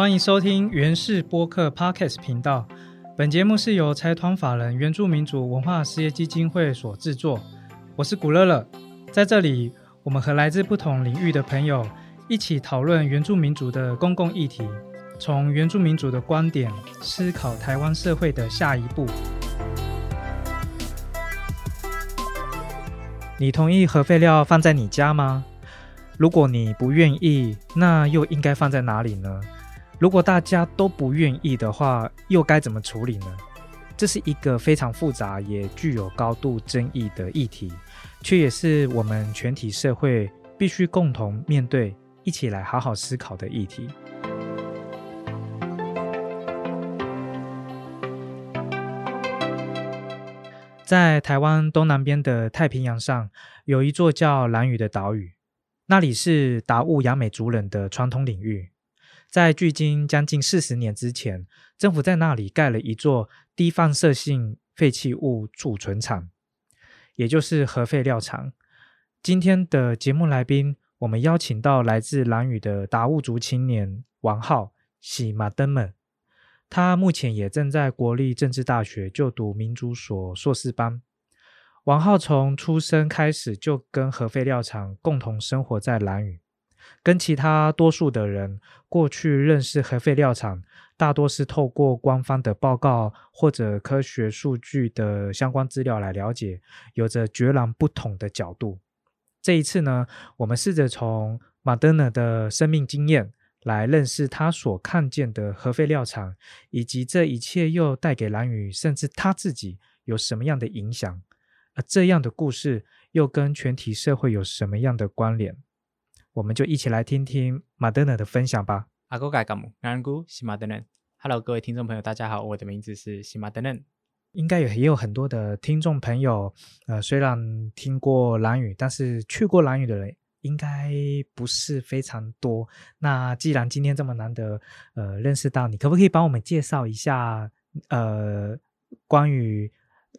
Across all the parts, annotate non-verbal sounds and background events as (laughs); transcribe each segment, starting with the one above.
欢迎收听原氏播客 Podcast 频道。本节目是由财团法人原住民族文化事业基金会所制作。我是古乐乐，在这里，我们和来自不同领域的朋友一起讨论原住民族的公共议题，从原住民族的观点思考台湾社会的下一步。你同意核废料放在你家吗？如果你不愿意，那又应该放在哪里呢？如果大家都不愿意的话，又该怎么处理呢？这是一个非常复杂也具有高度争议的议题，却也是我们全体社会必须共同面对、一起来好好思考的议题。在台湾东南边的太平洋上，有一座叫兰屿的岛屿，那里是达悟雅美族人的传统领域。在距今将近四十年之前，政府在那里盖了一座低放射性废弃物储存厂，也就是核废料厂。今天的节目来宾，我们邀请到来自兰屿的达悟族青年王浩喜马登们。他目前也正在国立政治大学就读民族所硕士班。王浩从出生开始就跟核废料厂共同生活在兰屿，跟其他多数的人过去认识核废料厂，大多是透过官方的报告或者科学数据的相关资料来了解，有着截然不同的角度。这一次呢，我们试着从马登纳的生命经验。来认识他所看见的核废料厂，以及这一切又带给蓝宇甚至他自己有什么样的影响？而这样的故事又跟全体社会有什么样的关联？我们就一起来听听马德纳的分享吧。阿古盖嘎姆，安姑西马德嫩。Hello，各位听众朋友，大家好，我的名字是西马德嫩。应该也也有很多的听众朋友，呃，虽然听过蓝语，但是去过蓝语的人。应该不是非常多。那既然今天这么难得，呃，认识到你，可不可以帮我们介绍一下，呃，关于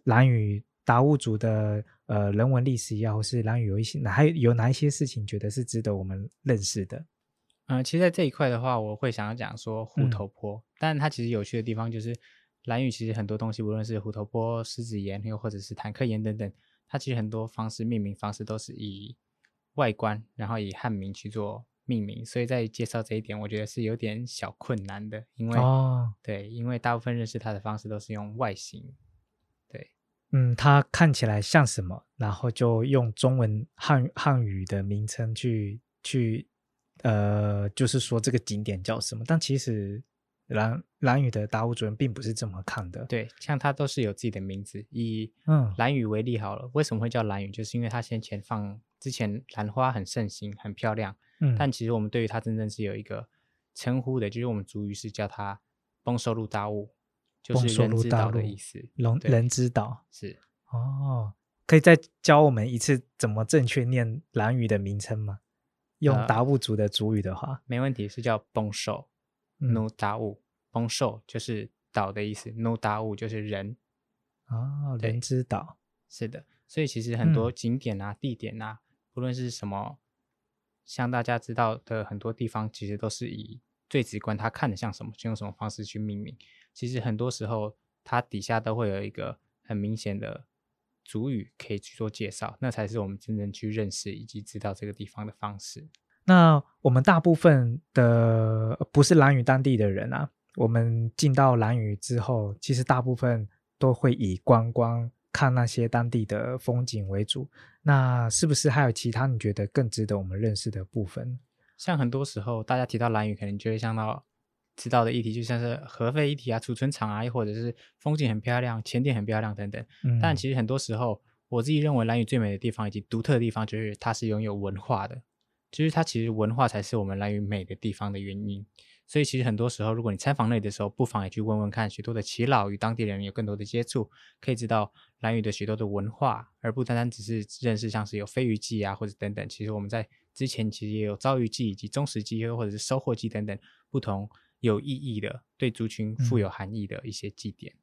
蓝语达悟族的呃人文历史也好，或是蓝屿有一些哪还有哪一些事情，觉得是值得我们认识的？嗯，其实在这一块的话，我会想要讲说虎头坡，但它其实有趣的地方就是蓝屿其实很多东西，无论是虎头坡、狮子岩，又或者是坦克岩等等，它其实很多方式命名方式都是以。外观，然后以汉名去做命名，所以在介绍这一点，我觉得是有点小困难的，因为哦，对，因为大部分认识它的方式都是用外形，对，嗯，它看起来像什么，然后就用中文汉汉语的名称去去，呃，就是说这个景点叫什么，但其实蓝蓝屿的达悟主人并不是这么看的，对，像它都是有自己的名字，以嗯。蓝屿为例好了，为什么会叫蓝屿，就是因为它先前放。之前兰花很盛行，很漂亮，嗯，但其实我们对于它真正是有一个称呼的，就是我们族语是叫它“丰收路大雾”，就是人之岛的意思。龙人之岛是哦，可以再教我们一次怎么正确念兰语的名称吗？用达悟族的族语的话，没问题，是叫“丰收努达悟”。丰收就是岛的意思，努达悟就是人。哦，人之岛是的，所以其实很多景点啊、地点啊。不论是什么，像大家知道的很多地方，其实都是以最直观，他看的像什么，就用什么方式去命名。其实很多时候，它底下都会有一个很明显的主语可以去做介绍，那才是我们真正去认识以及知道这个地方的方式。那我们大部分的不是蓝屿当地的人啊，我们进到蓝屿之后，其实大部分都会以观光。看那些当地的风景为主，那是不是还有其他你觉得更值得我们认识的部分？像很多时候大家提到蓝屿，可能就会想到知道的议题，就像是核废议题啊、储存厂啊，又或者是风景很漂亮、前店很漂亮等等。但其实很多时候，我自己认为蓝屿最美的地方以及独特的地方，就是它是拥有文化的，就是它其实文化才是我们蓝屿美的地方的原因。所以其实很多时候，如果你参访那里的时候，不妨也去问问看，许多的耆老与当地人有更多的接触，可以知道兰屿的许多的文化，而不单单只是认识像是有飞鱼季啊或者等等。其实我们在之前其实也有遭遇季以及忠实季，又或者是收获季等等不同有意义的对族群富有含义的一些祭典，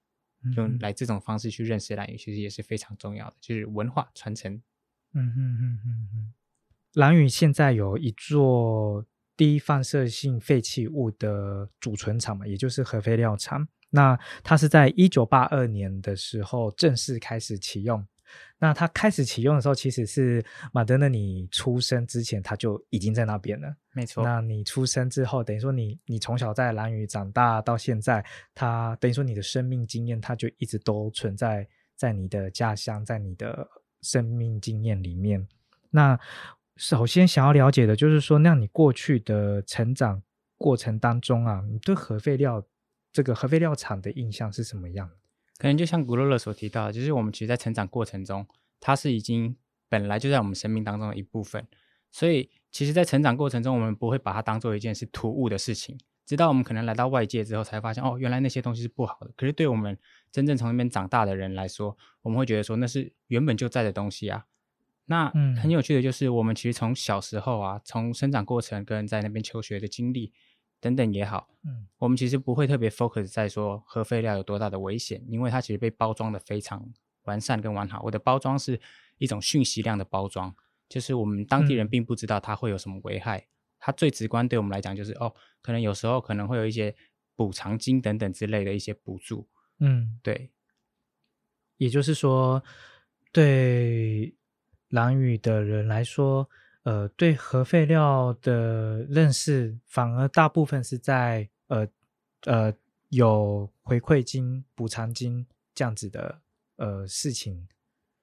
用来这种方式去认识兰屿，其实也是非常重要的，就是文化传承。嗯嗯嗯嗯嗯，兰屿现在有一座。低放射性废弃物的储存厂嘛，也就是核废料厂。那它是在一九八二年的时候正式开始启用。那它开始启用的时候，其实是马德纳你出生之前，它就已经在那边了。没错。那你出生之后，等于说你你从小在蓝屿长大到现在，它等于说你的生命经验，它就一直都存在在你的家乡，在你的生命经验里面。那首先想要了解的就是说，那你过去的成长过程当中啊，你对核废料这个核废料厂的印象是什么样？可能就像古乐乐所提到的，就是我们其实，在成长过程中，它是已经本来就在我们生命当中的一部分。所以，其实，在成长过程中，我们不会把它当做一件是突兀的事情，直到我们可能来到外界之后，才发现，哦，原来那些东西是不好的。可是，对我们真正从那边长大的人来说，我们会觉得说，那是原本就在的东西啊。那很有趣的就是，我们其实从小时候啊，从生长过程跟在那边求学的经历。等等也好，嗯，我们其实不会特别 focus 在说核废料有多大的危险，因为它其实被包装的非常完善跟完好。我的包装是一种讯息量的包装，就是我们当地人并不知道它会有什么危害。它最直观对我们来讲就是哦，可能有时候可能会有一些补偿金等等之类的一些补助。嗯，对。也就是说，对蓝宇的人来说。呃，对核废料的认识，反而大部分是在呃呃有回馈金、补偿金这样子的呃事情。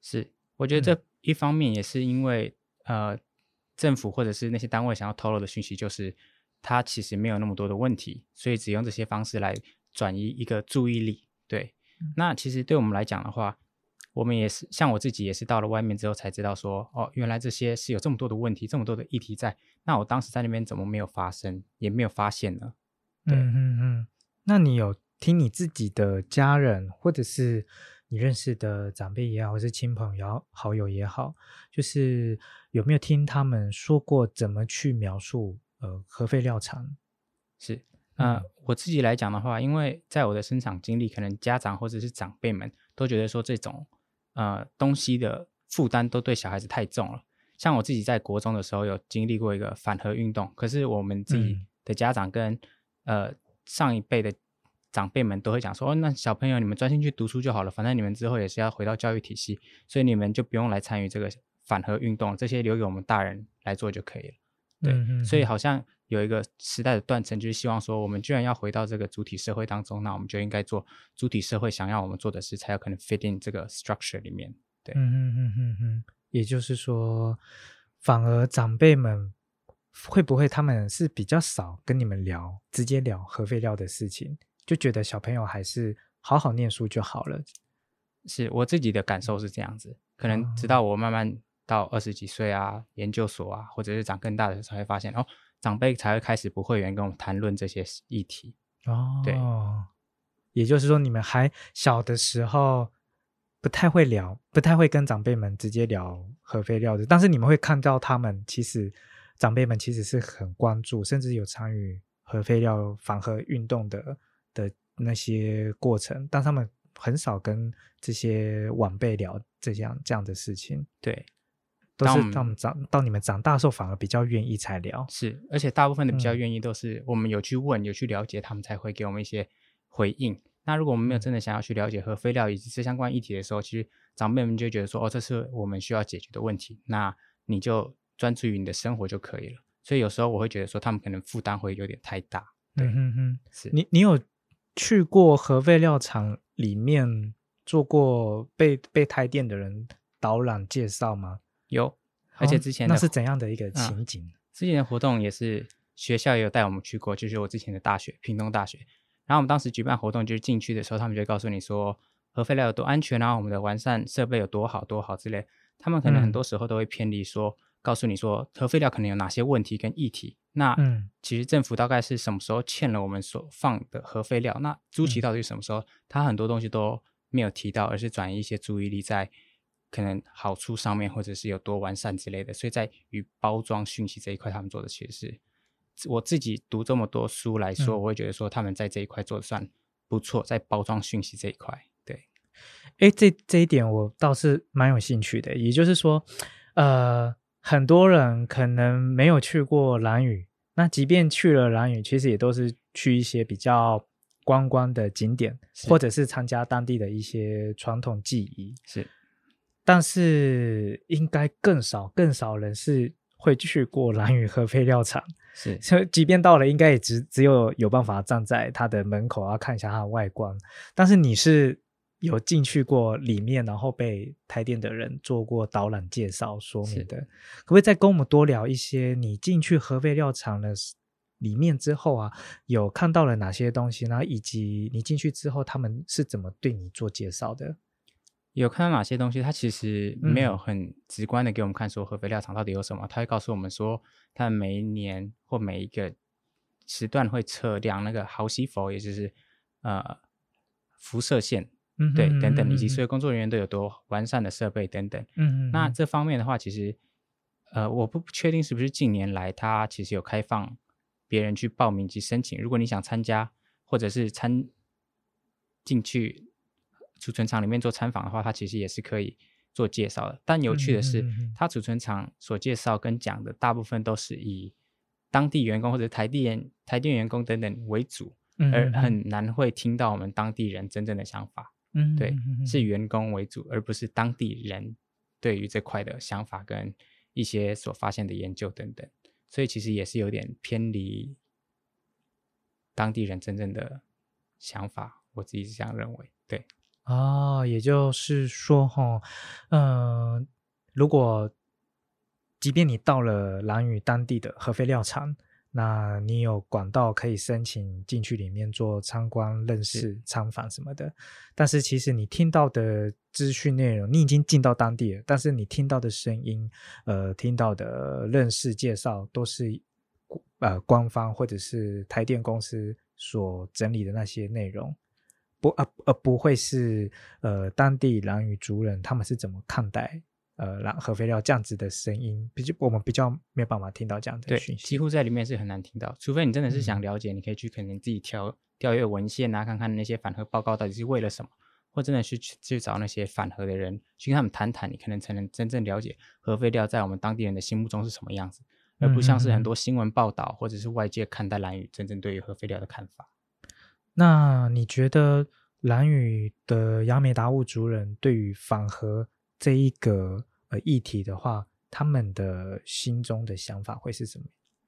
是，我觉得这一方面也是因为呃政府或者是那些单位想要透露的讯息，就是它其实没有那么多的问题，所以只用这些方式来转移一个注意力。对，那其实对我们来讲的话。我们也是，像我自己也是到了外面之后才知道说，哦，原来这些是有这么多的问题，这么多的议题在。那我当时在那边怎么没有发生，也没有发现呢？嗯嗯嗯。那你有听你自己的家人，或者是你认识的长辈也好，或是亲朋好友也好，就是有没有听他们说过怎么去描述呃核废料厂？是，呃，我自己来讲的话，因为在我的生产经历，可能家长或者是长辈们都觉得说这种。呃，东西的负担都对小孩子太重了。像我自己在国中的时候有经历过一个反核运动，可是我们自己的家长跟呃上一辈的长辈们都会讲说：“哦，那小朋友你们专心去读书就好了，反正你们之后也是要回到教育体系，所以你们就不用来参与这个反核运动，这些留给我们大人来做就可以了。”对，所以好像有一个时代的断层，就是希望说，我们居然要回到这个主体社会当中，那我们就应该做主体社会想要我们做的事，才有可能 fit in 这个 structure 里面。对，嗯嗯嗯嗯嗯，也就是说，反而长辈们会不会他们是比较少跟你们聊，直接聊核废料的事情，就觉得小朋友还是好好念书就好了。是我自己的感受是这样子，可能直到我慢慢。到二十几岁啊，研究所啊，或者是长更大的时候，才会发现哦，长辈才会开始不会员跟我们谈论这些议题哦。对，也就是说，你们还小的时候不太会聊，不太会跟长辈们直接聊核废料的，但是你们会看到他们其实长辈们其实是很关注，甚至有参与核废料反核运动的的那些过程，但他们很少跟这些晚辈聊这样这样的事情。对。都是到我们长到你们长大的时候，反而比较愿意才聊。是，而且大部分的比较愿意都是我们有去问、有去了解，他们才会给我们一些回应。那如果我们没有真的想要去了解核废料以及这相关议题的时候，其实长辈们就觉得说：“哦，这是我们需要解决的问题。”那你就专注于你的生活就可以了。所以有时候我会觉得说，他们可能负担会有点太大。嗯哼哼，是你你有去过核废料厂里面做过被被台电的人导览介绍吗？有，而且之前那是怎样的一个情景？之前的活动也是学校也有带我们去过，就是我之前的大学，屏东大学。然后我们当时举办活动，就是进去的时候，他们就告诉你说核废料有多安全啊，我们的完善设备有多好多好之类。他们可能很多时候都会偏离说，告诉你说核废料可能有哪些问题跟议题。那嗯，其实政府大概是什么时候欠了我们所放的核废料？那租期到底是什么时候？他很多东西都没有提到，而是转移一些注意力在。可能好处上面，或者是有多完善之类的，所以在与包装讯息这一块，他们做的其实是我自己读这么多书来说，我会觉得说他们在这一块做的算不错，在包装讯息这一块。对，哎，这这一点我倒是蛮有兴趣的。也就是说，呃，很多人可能没有去过蓝屿，那即便去了蓝屿，其实也都是去一些比较观光的景点，或者是参加当地的一些传统技艺。是，但是应该更少更少人是会去过蓝屿核废料厂。是，所以即便到了，应该也只只有有办法站在它的门口啊，看一下它的外观。但是你是。有进去过里面，然后被台电的人做过导览介绍说明的，可不可以再跟我们多聊一些？你进去核废料厂的里面之后啊，有看到了哪些东西？然后以及你进去之后，他们是怎么对你做介绍的？有看到哪些东西？它其实没有很直观的给我们看说核肥料厂到底有什么，它会告诉我们说，它每一年或每一个时段会测量那个毫西弗，也就是呃辐射线。嗯，对，等等，以及所有工作人员都有多完善的设备等等。嗯嗯。那这方面的话，其实，呃，我不确定是不是近年来它其实有开放别人去报名及申请。如果你想参加或者是参进去储存厂里面做参访的话，它其实也是可以做介绍的。但有趣的是，它储存厂所介绍跟讲的大部分都是以当地员工或者台电台电员工等等为主，而很难会听到我们当地人真正的想法。嗯，对，是员工为主，而不是当地人对于这块的想法跟一些所发现的研究等等，所以其实也是有点偏离当地人真正的想法，我自己是这样认为。对，哦，也就是说，哈，嗯，如果即便你到了兰屿当地的核废料厂。那你有管道可以申请进去里面做参观、认识、参访什么的，但是其实你听到的资讯内容，你已经进到当地了，但是你听到的声音，呃，听到的认识介绍，都是呃官方或者是台电公司所整理的那些内容，不而而不会是呃当地兰屿族人他们是怎么看待。呃，蓝核废料这样子的声音，比较我们比较没有办法听到这样的讯息，几乎在里面是很难听到。除非你真的是想了解，你可以去可能自己调调阅文献啊，看看那些反核报告到底是为了什么，或真的去去找那些反核的人去跟他们谈谈，你可能才能真正了解核废料在我们当地人的心目中是什么样子，而不像是很多新闻报道或者是外界看待蓝屿真正对于核废料的看法。那你觉得蓝屿的亚美达悟族人对于反核？这一个呃议题的话，他们的心中的想法会是什么？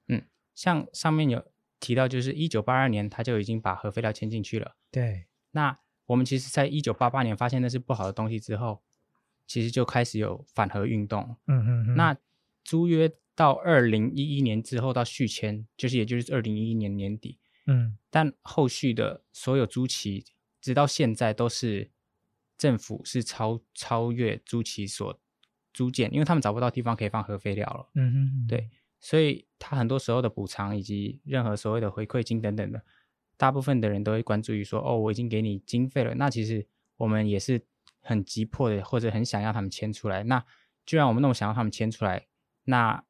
嗯，像上面有提到，就是一九八二年他就已经把核废料迁进去了。对，那我们其实在一九八八年发现那是不好的东西之后，其实就开始有反核运动。嗯嗯嗯。那租约到二零一一年之后到续签，就是也就是二零一一年年底。嗯。但后续的所有租期，直到现在都是。政府是超超越租期所租建，因为他们找不到地方可以放核废料了。嗯哼，对，所以他很多时候的补偿以及任何所谓的回馈金等等的，大部分的人都会关注于说，哦，我已经给你经费了，那其实我们也是很急迫的，或者很想要他们迁出来。那既然我们那么想要他们迁出来，那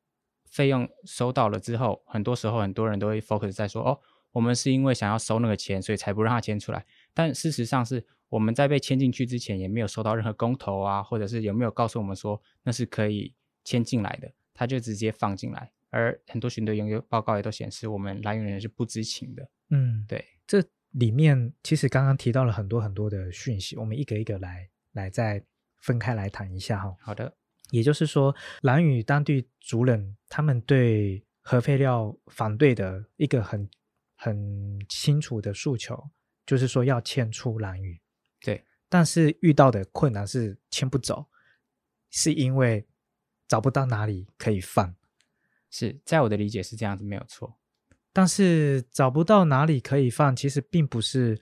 费用收到了之后，很多时候很多人都会 focus 在说，哦，我们是因为想要收那个钱，所以才不让他迁出来。但事实上是。我们在被迁进去之前，也没有收到任何公投啊，或者是有没有告诉我们说那是可以迁进来的，他就直接放进来。而很多巡队研究报告也都显示，我们来源人是不知情的。嗯，对，这里面其实刚刚提到了很多很多的讯息，我们一个一个来来再分开来谈一下哈。好的，也就是说，蓝屿当地族人他们对核废料反对的一个很很清楚的诉求，就是说要迁出蓝屿。对，但是遇到的困难是迁不走，是因为找不到哪里可以放。是在我的理解是这样子，没有错。但是找不到哪里可以放，其实并不是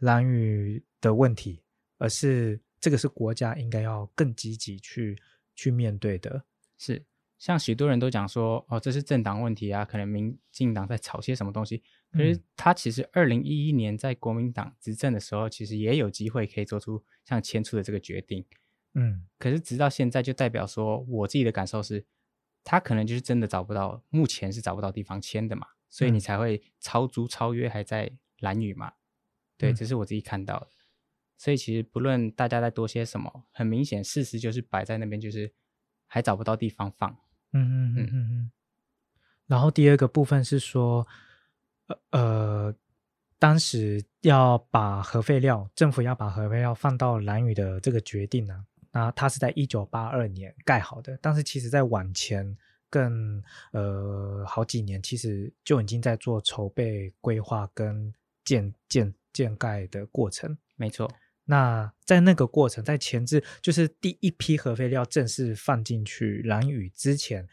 蓝屿的问题，而是这个是国家应该要更积极去去面对的。是。像许多人都讲说，哦，这是政党问题啊，可能民进党在炒些什么东西。可是他其实二零一一年在国民党执政的时候，其实也有机会可以做出像迁出的这个决定。嗯，可是直到现在，就代表说我自己的感受是，他可能就是真的找不到，目前是找不到地方迁的嘛，所以你才会超租超约还在蓝屿嘛。对，这是我自己看到的。所以其实不论大家在多些什么，很明显事实就是摆在那边，就是还找不到地方放。嗯嗯嗯嗯嗯，然后第二个部分是说，呃呃，当时要把核废料，政府要把核废料放到蓝屿的这个决定呢，那它是在一九八二年盖好的，但是其实在往前更呃好几年，其实就已经在做筹备、规划跟建建建盖的过程。没错。那在那个过程，在前置就是第一批核废料正式放进去蓝屿之前，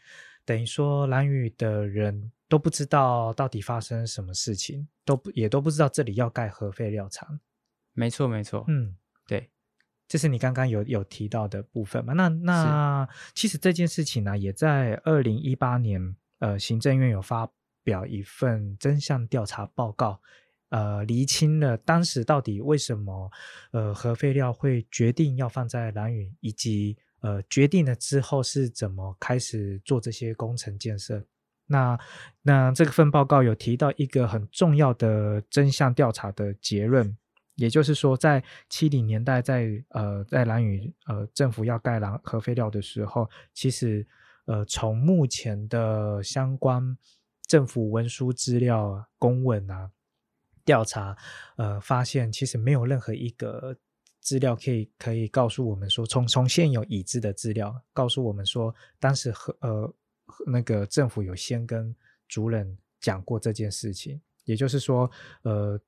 等于说蓝屿的人都不知道到底发生什么事情，都不也都不知道这里要盖核废料厂。没错，没错，嗯，对，这是你刚刚有有提到的部分嘛？那那其实这件事情呢，也在二零一八年，呃，行政院有发表一份真相调查报告。呃，厘清了当时到底为什么，呃，核废料会决定要放在蓝屿，以及呃，决定了之后是怎么开始做这些工程建设。那那这份报告有提到一个很重要的真相调查的结论，也就是说，在七零年代，在呃，在蓝屿呃，政府要盖蓝核废料的时候，其实呃，从目前的相关政府文书资料公文啊。调查，呃，发现其实没有任何一个资料可以可以告诉我们说，从从现有已知的资料告诉我们说，当时和呃那个政府有先跟族人讲过这件事情，也就是说，呃，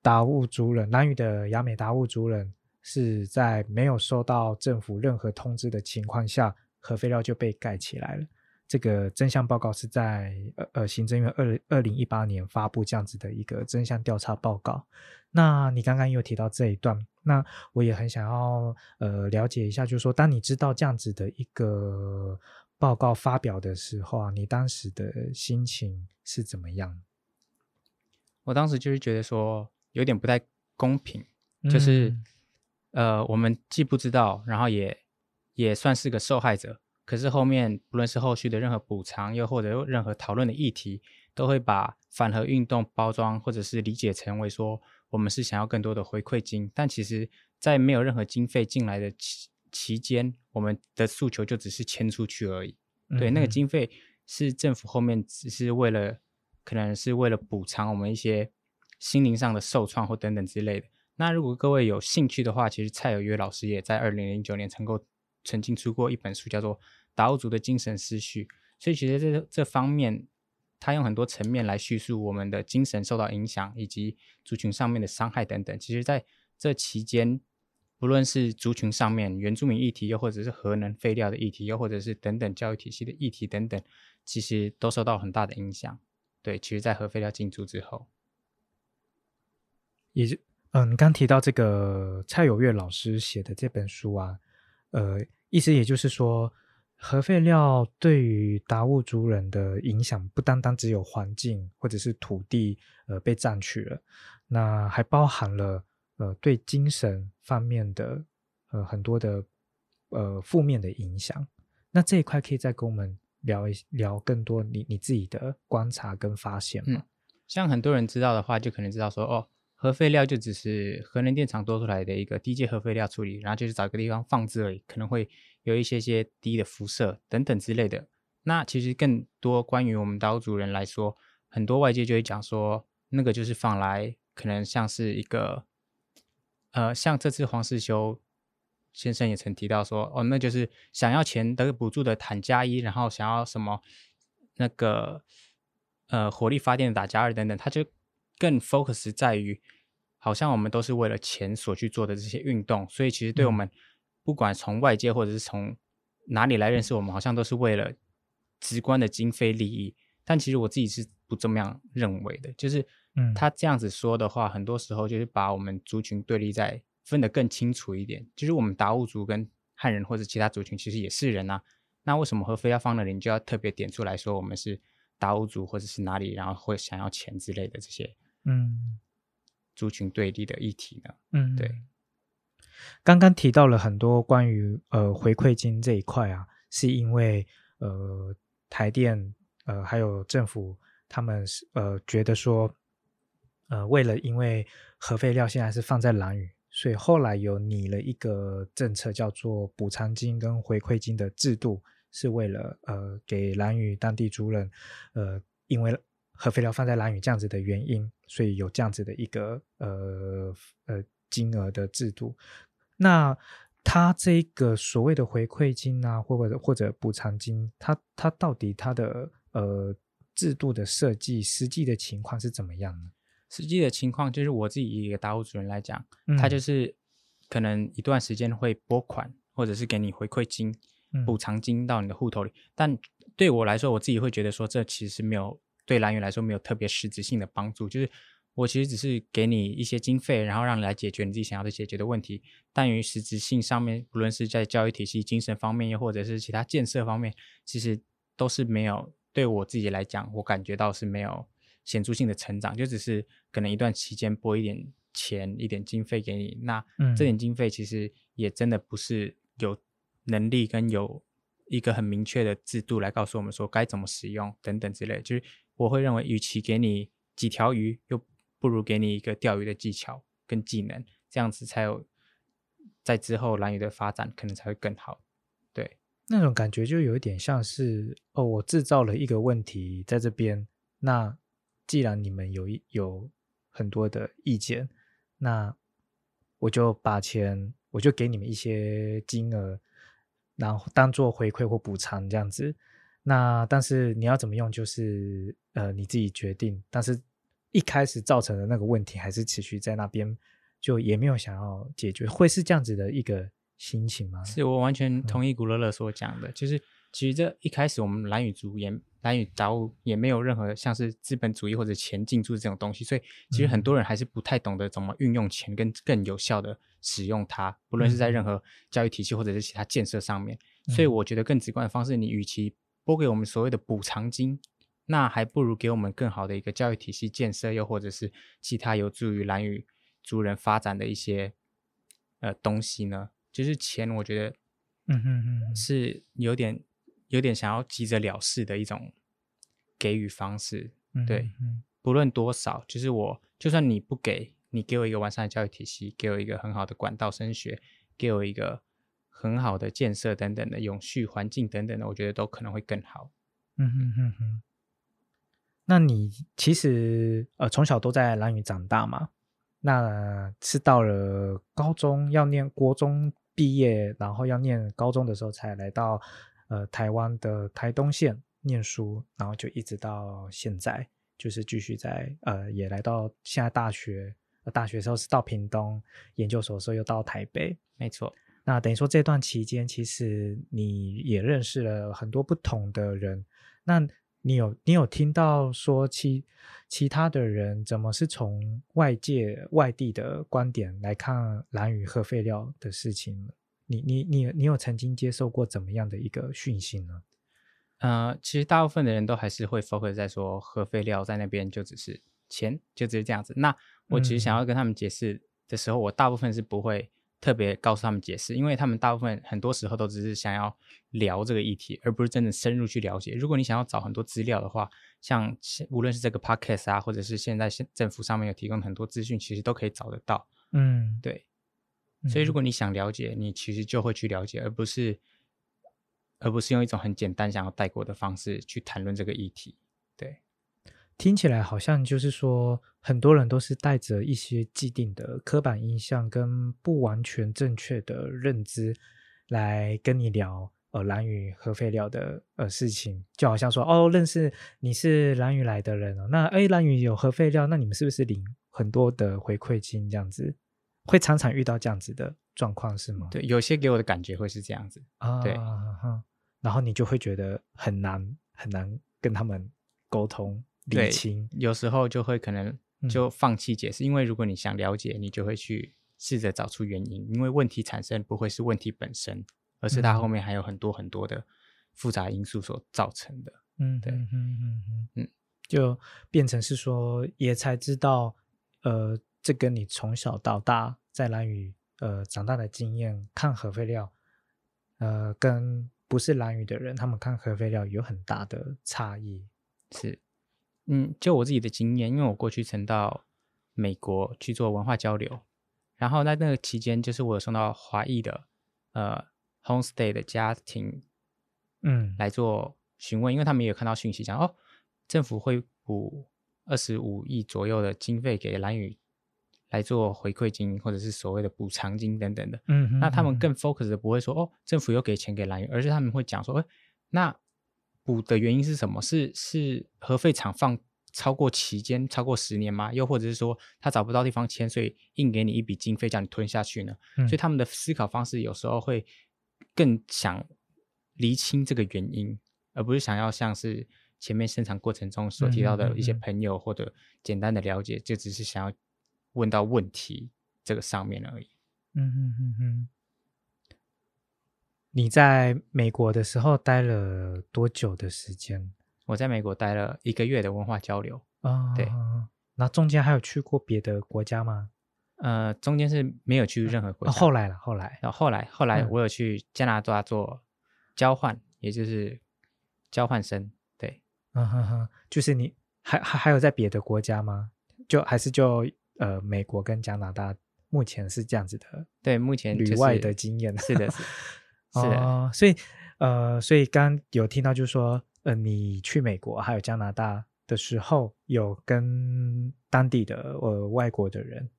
达悟族人南屿的雅美达悟族人是在没有收到政府任何通知的情况下，核废料就被盖起来了。这个真相报告是在呃呃行政院二二零一八年发布这样子的一个真相调查报告。那你刚刚有提到这一段，那我也很想要呃了解一下，就是说当你知道这样子的一个报告发表的时候啊，你当时的心情是怎么样？我当时就是觉得说有点不太公平，就是呃我们既不知道，然后也也算是个受害者。可是后面不论是后续的任何补偿，又或者任何讨论的议题，都会把反核运动包装或者是理解成为说我们是想要更多的回馈金，但其实，在没有任何经费进来的期期间，我们的诉求就只是迁出去而已。对，那个经费是政府后面只是为了，可能是为了补偿我们一些心灵上的受创或等等之类的。那如果各位有兴趣的话，其实蔡有约老师也在二零零九年成功。曾经出过一本书，叫做《达悟族的精神思绪》，所以其实这这方面，他用很多层面来叙述我们的精神受到影响，以及族群上面的伤害等等。其实在这期间，不论是族群上面原住民议题，又或者是核能废料的议题，又或者是等等教育体系的议题等等，其实都受到很大的影响。对，其实，在核废料进驻之后，也就嗯，刚提到这个蔡有月老师写的这本书啊，呃。意思也就是说，核废料对于达悟族人的影响不单单只有环境或者是土地呃被占去了，那还包含了呃对精神方面的呃很多的呃负面的影响。那这一块可以再跟我们聊一聊更多你你自己的观察跟发现吗？像很多人知道的话，就可能知道说哦。核废料就只是核能电厂多出来的一个低阶核废料处理，然后就是找个地方放置而已，可能会有一些些低的辐射等等之类的。那其实更多关于我们岛主人来说，很多外界就会讲说，那个就是放来可能像是一个，呃，像这次黄世修先生也曾提到说，哦，那就是想要钱得补助的坦加一，然后想要什么那个呃火力发电的打加二等等，他就。更 focus 在于，好像我们都是为了钱所去做的这些运动，所以其实对我们，不管从外界或者是从哪里来认识我们，好像都是为了直观的经费利益。但其实我自己是不这么样认为的，就是，嗯，他这样子说的话，很多时候就是把我们族群对立在分得更清楚一点。就是我们达悟族跟汉人或者其他族群其实也是人啊，那为什么和非要放那里，你就要特别点出来说我们是达悟族或者是哪里，然后会想要钱之类的这些？嗯，族群对立的议题呢？嗯，对。刚刚提到了很多关于呃回馈金这一块啊，是因为呃台电呃还有政府他们是呃觉得说呃为了因为核废料现在是放在蓝屿，所以后来有拟了一个政策叫做补偿金跟回馈金的制度，是为了呃给蓝屿当地族人，呃因为核废料放在蓝屿这样子的原因，所以有这样子的一个呃呃金额的制度。那它这个所谓的回馈金啊，或者或者补偿金，它它到底它的呃制度的设计，实际的情况是怎么样呢？实际的情况就是我自己一个达悟主人来讲，他就是可能一段时间会拨款，或者是给你回馈金、补偿金到你的户头里。但对我来说，我自己会觉得说，这其实没有对蓝源来说没有特别实质性的帮助。就是我其实只是给你一些经费，然后让你来解决你自己想要的解决的问题。但于实质性上面，不论是在教育体系、精神方面，又或者是其他建设方面，其实都是没有对我自己来讲，我感觉到是没有。显著性的成长，就只是可能一段期间拨一点钱、一点经费给你，那这点经费其实也真的不是有能力跟有一个很明确的制度来告诉我们说该怎么使用等等之类。就是我会认为，与其给你几条鱼，又不如给你一个钓鱼的技巧跟技能，这样子才有在之后蓝鱼的发展可能才会更好。对，那种感觉就有一点像是哦，我制造了一个问题在这边，那。既然你们有有很多的意见，那我就把钱，我就给你们一些金额，然后当做回馈或补偿这样子。那但是你要怎么用，就是呃你自己决定。但是一开始造成的那个问题还是持续在那边，就也没有想要解决，会是这样子的一个心情吗？是我完全同意古乐乐所讲的，就是。其实这一开始，我们蓝雨族也蓝宇达悟也没有任何像是资本主义或者钱进驻这种东西，所以其实很多人还是不太懂得怎么运用钱，跟更有效的使用它，不论是在任何教育体系或者是其他建设上面。所以我觉得更直观的方式，你与其拨给我们所谓的补偿金，那还不如给我们更好的一个教育体系建设，又或者是其他有助于蓝宇族人发展的一些呃东西呢？就是钱，我觉得，嗯哼哼，是有点。有点想要急着了事的一种给予方式，对，不论多少，就是我就算你不给，你给我一个完善的教育体系，给我一个很好的管道升学，给我一个很好的建设等等的永续环境等等的，我觉得都可能会更好。嗯哼哼哼。那你其实呃从小都在兰屿长大嘛？那是到了高中要念国中毕业，然后要念高中的时候才来到。呃，台湾的台东县念书，然后就一直到现在，就是继续在呃，也来到现在大学。大学时候是到屏东，研究所时候又到台北。没错，那等于说这段期间，其实你也认识了很多不同的人。那你有你有听到说其其他的人怎么是从外界外地的观点来看蓝屿核废料的事情？你你你你有曾经接受过怎么样的一个讯息呢？呃，其实大部分的人都还是会 focus 在说核废料在那边就只是钱，就只是这样子。那我其实想要跟他们解释的时候，我大部分是不会特别告诉他们解释，因为他们大部分很多时候都只是想要聊这个议题，而不是真的深入去了解。如果你想要找很多资料的话，像无论是这个 podcast 啊，或者是现在现政府上面有提供很多资讯，其实都可以找得到。嗯，对。所以，如果你想了解，你其实就会去了解，而不是，而不是用一种很简单想要带过的方式去谈论这个议题。对，听起来好像就是说，很多人都是带着一些既定的刻板印象跟不完全正确的认知来跟你聊呃蓝屿核废料的呃事情，就好像说哦，认识你是蓝屿来的人哦，那哎蓝屿有核废料，那你们是不是领很多的回馈金这样子？会常常遇到这样子的状况是吗？对，有些给我的感觉会是这样子啊。对，然后你就会觉得很难很难跟他们沟通理清，有时候就会可能就放弃解释，因为如果你想了解，你就会去试着找出原因，因为问题产生不会是问题本身，而是它后面还有很多很多的复杂因素所造成的。嗯，对，嗯嗯嗯嗯，就变成是说也才知道，呃。这跟你从小到大在蓝屿呃长大的经验，看核废料，呃，跟不是蓝屿的人，他们看核废料有很大的差异。是，嗯，就我自己的经验，因为我过去曾到美国去做文化交流，然后在那个期间，就是我有送到华裔的呃 homestay 的家庭嗯，来做询问，因为他们也有看到讯息讲哦，政府会补二十五亿左右的经费给蓝宇来做回馈金或者是所谓的补偿金等等的。嗯，那他们更 focus 的不会说哦，政府又给钱给蓝宇，而是他们会讲说，哎，那补的原因是什么？是是核废厂放。超过期间超过十年吗？又或者是说他找不到地方签，所以硬给你一笔经费叫你吞下去呢？所以他们的思考方式有时候会更想厘清这个原因，而不是想要像是前面生产过程中所提到的一些朋友或者简单的了解，就只是想要问到问题这个上面而已。嗯嗯嗯嗯。你在美国的时候待了多久的时间？我在美国待了一个月的文化交流啊，对，那中间还有去过别的国家吗？呃，中间是没有去任何国家。后来了，后来，然后后来，后来我有去加拿大做交换，也就是交换生。对，嗯哼哼，就是你还还还有在别的国家吗？就还是就呃美国跟加拿大目前是这样子的。对，目前旅外的经验是的，是 (laughs) 是的。所以呃，所以刚有听到就是说。呃，你去美国还有加拿大的时候，有跟当地的呃外国的人，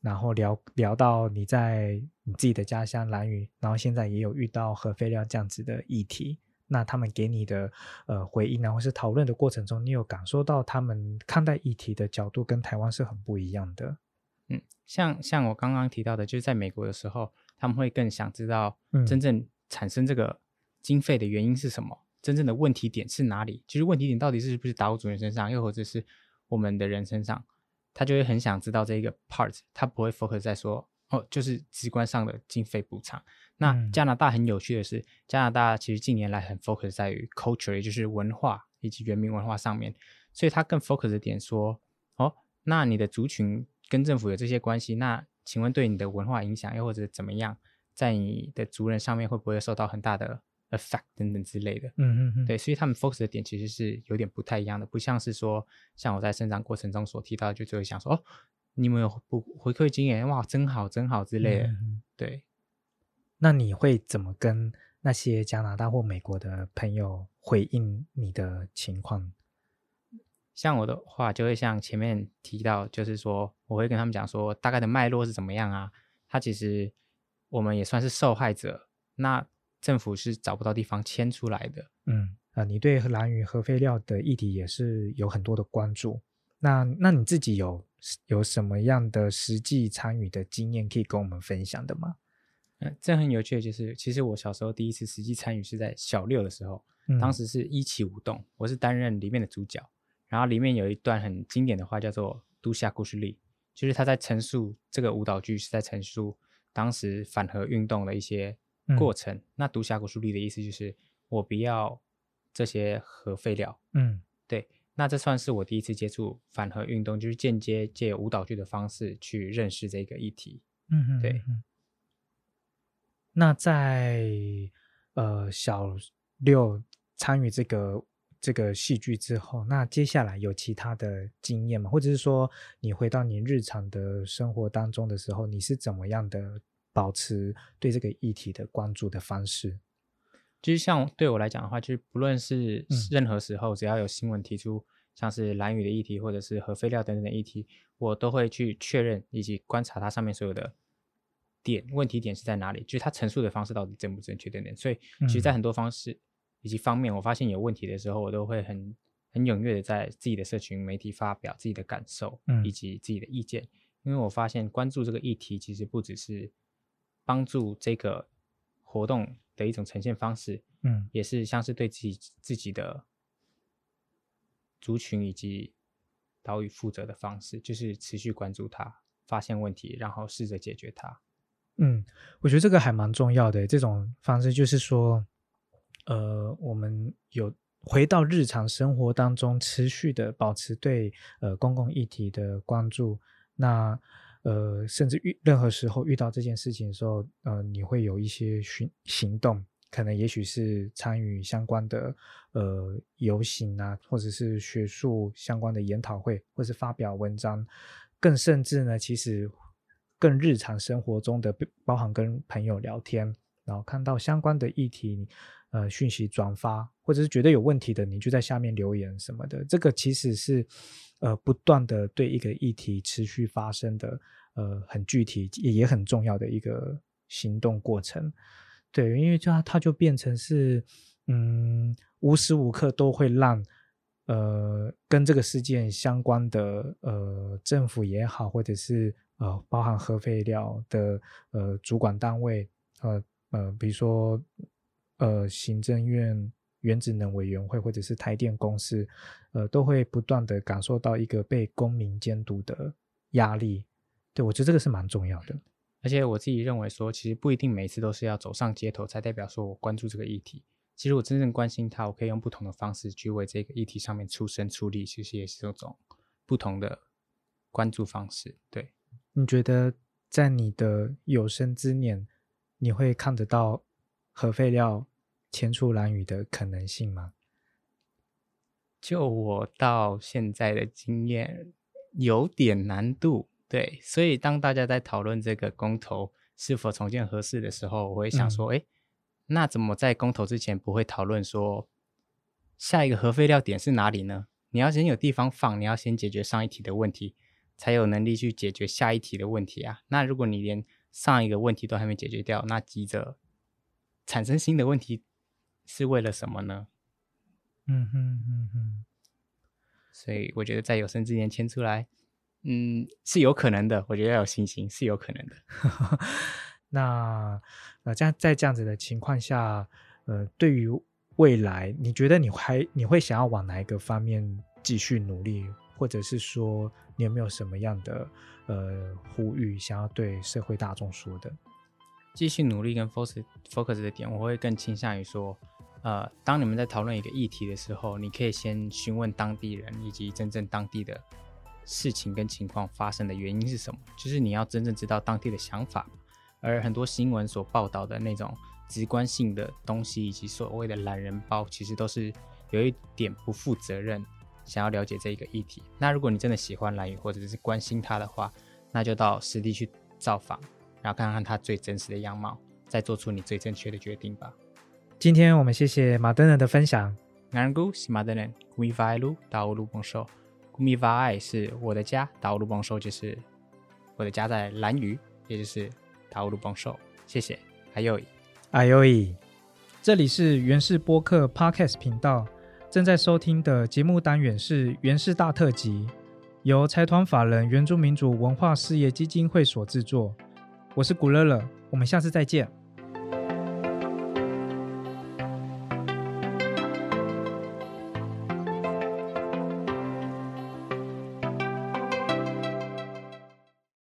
然后聊聊到你在你自己的家乡兰屿，然后现在也有遇到核废料这样子的议题，那他们给你的呃回应啊，或是讨论的过程中，你有感受到他们看待议题的角度跟台湾是很不一样的。嗯，像像我刚刚提到的，就是在美国的时候，他们会更想知道真正产生这个经费的原因是什么。真正的问题点是哪里？其实问题点到底是不是达务主人身上，又或者是我们的人身上，他就会很想知道这一个 part，他不会 focus 在说哦，就是直观上的经费补偿。那加拿大很有趣的是，加拿大其实近年来很 focus 在于 culture，也就是文化以及原民文化上面，所以他更 focus 的点说哦，那你的族群跟政府有这些关系，那请问对你的文化影响又或者怎么样，在你的族人上面会不会受到很大的？effect 等等之类的，嗯嗯嗯，对，所以他们 focus 的点其实是有点不太一样的，不像是说像我在生长过程中所提到，就只会想说哦，你们有不回馈经验，哇，真好真好之类的，对。那你会怎么跟那些加拿大或美国的朋友回应你的情况？像我的话，就会像前面提到，就是说我会跟他们讲说大概的脉络是怎么样啊？他其实我们也算是受害者，那。政府是找不到地方迁出来的。嗯啊，你对蓝屿核废料的议题也是有很多的关注。那那你自己有有什么样的实际参与的经验可以跟我们分享的吗？嗯，这很有趣，就是其实我小时候第一次实际参与是在小六的时候，当时是一起舞动，我是担任里面的主角。然后里面有一段很经典的话，叫做《都夏故事里》，就是他在陈述这个舞蹈剧是在陈述当时反核运动的一些。过程，那读峡谷书立的意思就是我不要这些核废料。嗯，对，那这算是我第一次接触反核运动，就是间接借舞蹈剧的方式去认识这个议题。嗯嗯，对。那在呃小六参与这个这个戏剧之后，那接下来有其他的经验吗？或者是说你回到你日常的生活当中的时候，你是怎么样的？保持对这个议题的关注的方式，就是像对我来讲的话，就是不论是任何时候，只要有新闻提出像是蓝雨的议题，或者是核废料等等的议题，我都会去确认以及观察它上面所有的点问题点是在哪里，就是它陈述的方式到底正不正确等等。所以，其实，在很多方式以及方面，我发现有问题的时候，我都会很很踊跃的在自己的社群媒体发表自己的感受以及自己的意见，因为我发现关注这个议题其实不只是。帮助这个活动的一种呈现方式，嗯，也是像是对自己自己的族群以及岛屿负责的方式，就是持续关注它，发现问题，然后试着解决它。嗯，我觉得这个还蛮重要的。这种方式就是说，呃，我们有回到日常生活当中，持续的保持对呃公共议题的关注。那呃，甚至遇任何时候遇到这件事情的时候，呃，你会有一些行行动，可能也许是参与相关的呃游行啊，或者是学术相关的研讨会，或是发表文章，更甚至呢，其实更日常生活中的，包含跟朋友聊天，然后看到相关的议题，呃讯息转发，或者是觉得有问题的，你就在下面留言什么的。这个其实是呃不断的对一个议题持续发生的呃很具体也很重要的一个行动过程。对，因为这样它就变成是嗯无时无刻都会让。呃，跟这个事件相关的呃，政府也好，或者是呃，包含核废料的呃主管单位，呃呃，比如说呃，行政院原子能委员会，或者是台电公司，呃，都会不断的感受到一个被公民监督的压力。对我觉得这个是蛮重要的。而且我自己认为说，其实不一定每次都是要走上街头才代表说我关注这个议题。其实我真正关心他，我可以用不同的方式去为这个议题上面出声出力，其实也是一种不同的关注方式。对，你觉得在你的有生之年，你会看得到核废料迁出蓝屿的可能性吗？就我到现在的经验，有点难度。对，所以当大家在讨论这个公投是否重建合适的时候，我会想说，哎。那怎么在公投之前不会讨论说下一个核废料点是哪里呢？你要先有地方放，你要先解决上一题的问题，才有能力去解决下一题的问题啊。那如果你连上一个问题都还没解决掉，那急着产生新的问题是为了什么呢？嗯哼嗯哼。所以我觉得在有生之年签出来，嗯，是有可能的。我觉得要有信心，是有可能的。(laughs) 那呃，这样在这样子的情况下，呃，对于未来，你觉得你还你会想要往哪一个方面继续努力，或者是说你有没有什么样的呃呼吁想要对社会大众说的？继续努力跟 focus focus 的点，我会更倾向于说，呃，当你们在讨论一个议题的时候，你可以先询问当地人以及真正当地的事情跟情况发生的原因是什么，就是你要真正知道当地的想法。而很多新闻所报道的那种直观性的东西，以及所谓的懒人包，其实都是有一点不负责任，想要了解这一个议题。那如果你真的喜欢蓝雨，或者是关心他的话，那就到实地去造访，然后看看他最真实的样貌，再做出你最正确的决定吧。今天我们谢谢马登人的分享。安古是马登人，古米法爱路达乌鲁邦寿，古米法爱是我的家，达乌鲁邦寿就是我的家在蓝屿，也就是。塔乌鲁邦寿，谢谢。还有，哎呦咦，这里是原氏播客 Podcast 频道，正在收听的节目单元是原氏大特辑，由财团法人原住民族文化事业基金会所制作。我是古乐乐，我们下次再见。